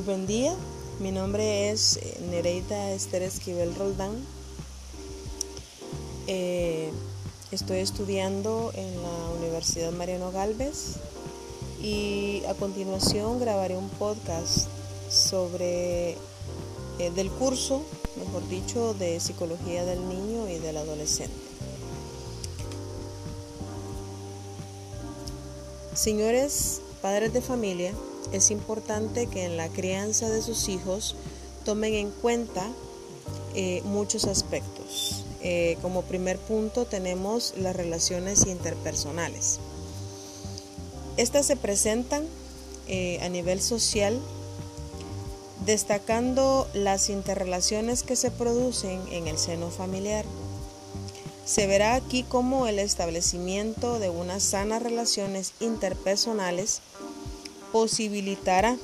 Muy buen día, mi nombre es eh, Nereida Esther Esquivel Roldán. Eh, estoy estudiando en la Universidad Mariano Galvez y a continuación grabaré un podcast sobre eh, del curso, mejor dicho, de psicología del niño y del adolescente. Señores padres de familia, es importante que en la crianza de sus hijos tomen en cuenta eh, muchos aspectos. Eh, como primer punto tenemos las relaciones interpersonales. Estas se presentan eh, a nivel social destacando las interrelaciones que se producen en el seno familiar. Se verá aquí como el establecimiento de unas sanas relaciones interpersonales posibilitará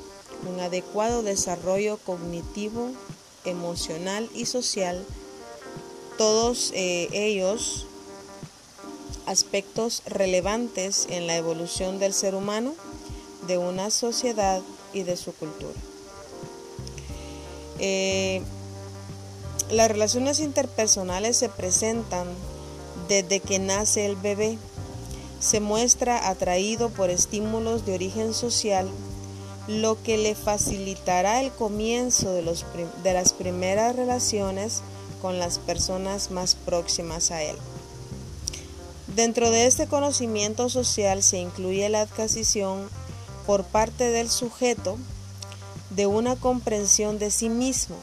un adecuado desarrollo cognitivo, emocional y social, todos eh, ellos aspectos relevantes en la evolución del ser humano, de una sociedad y de su cultura. Eh, las relaciones interpersonales se presentan desde que nace el bebé se muestra atraído por estímulos de origen social, lo que le facilitará el comienzo de, las primeras relaciones con las personas más próximas a él. Dentro de este conocimiento social se incluye la adquisición por parte del sujeto de una comprensión de sí mismo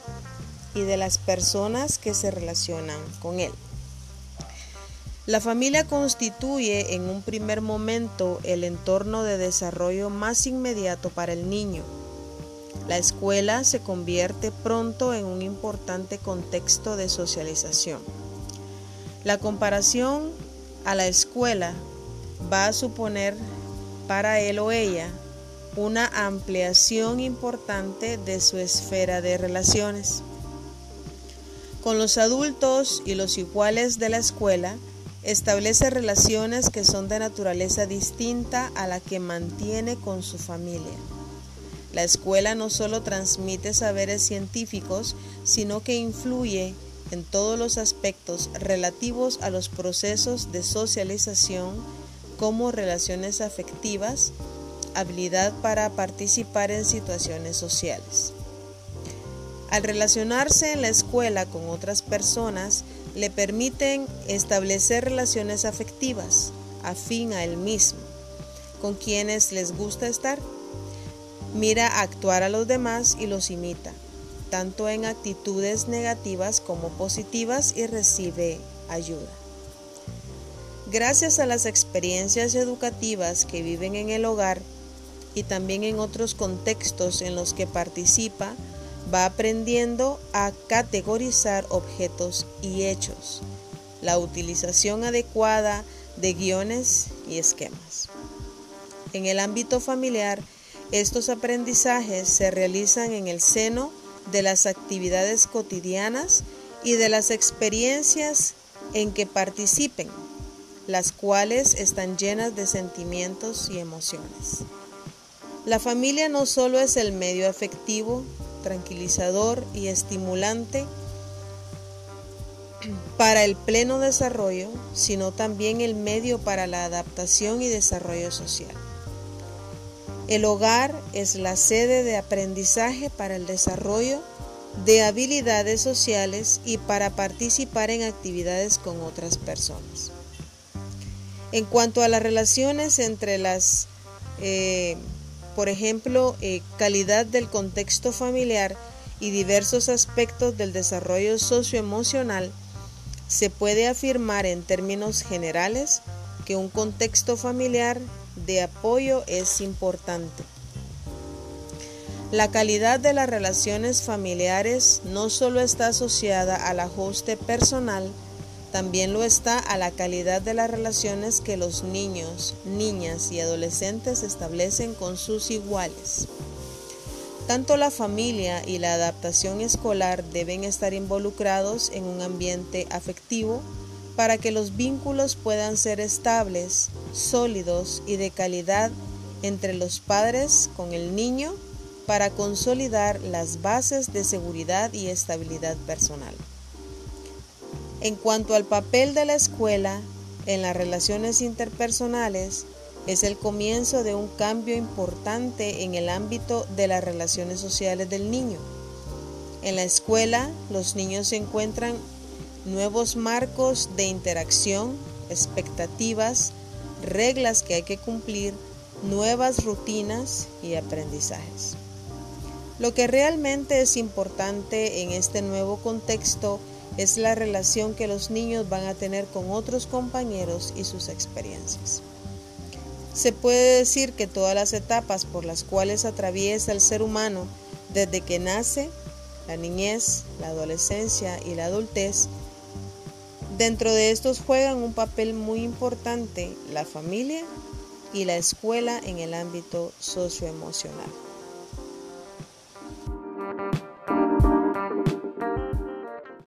y de las personas que se relacionan con él. La familia constituye en un primer momento el entorno de desarrollo más inmediato para el niño. La escuela se convierte pronto en un importante contexto de socialización. La comparación a la escuela va a suponer para él o ella una ampliación importante de su esfera de relaciones. Con los adultos y los iguales de la escuela, Establece relaciones que son de naturaleza distinta a la que mantiene con su familia. La escuela no solo transmite saberes científicos, sino que influye en todos los aspectos relativos a los procesos de socialización como relaciones afectivas, habilidad para participar en situaciones sociales. Al relacionarse en la escuela con otras personas, le permiten establecer relaciones afectivas afín a él mismo, con quienes les gusta estar. Mira actuar a los demás y los imita, tanto en actitudes negativas como positivas y recibe ayuda. Gracias a las experiencias educativas que viven en el hogar y también en otros contextos en los que participa, va aprendiendo a categorizar objetos y hechos, la utilización adecuada de guiones y esquemas. En el ámbito familiar, estos aprendizajes se realizan en el seno de las actividades cotidianas y de las experiencias en que participen, las cuales están llenas de sentimientos y emociones. La familia no solo es el medio afectivo tranquilizador y estimulante para el pleno desarrollo, sino también el medio para la adaptación y desarrollo social. El hogar es la sede de aprendizaje para el desarrollo de habilidades sociales y para participar en actividades con otras personas. En cuanto a las relaciones entre las eh, por ejemplo, eh, calidad del contexto familiar y diversos aspectos del desarrollo socioemocional, se puede afirmar en términos generales que un contexto familiar de apoyo es importante. La calidad de las relaciones familiares no solo está asociada al ajuste personal, también lo está a la calidad de las relaciones que los niños, niñas y adolescentes establecen con sus iguales. Tanto la familia y la adaptación escolar deben estar involucrados en un ambiente afectivo para que los vínculos puedan ser estables, sólidos y de calidad entre los padres con el niño para consolidar las bases de seguridad y estabilidad personal. En cuanto al papel de la escuela en las relaciones interpersonales, es el comienzo de un cambio importante en el ámbito de las relaciones sociales del niño. En la escuela, los niños encuentran nuevos marcos de interacción, expectativas, reglas que hay que cumplir, nuevas rutinas y aprendizajes. Lo que realmente es importante en este nuevo contexto es la relación que los niños van a tener con otros compañeros y sus experiencias. Se puede decir que todas las etapas por las cuales atraviesa el ser humano desde que nace, la niñez, la adolescencia y la adultez, dentro de estos juegan un papel muy importante la familia y la escuela en el ámbito socioemocional.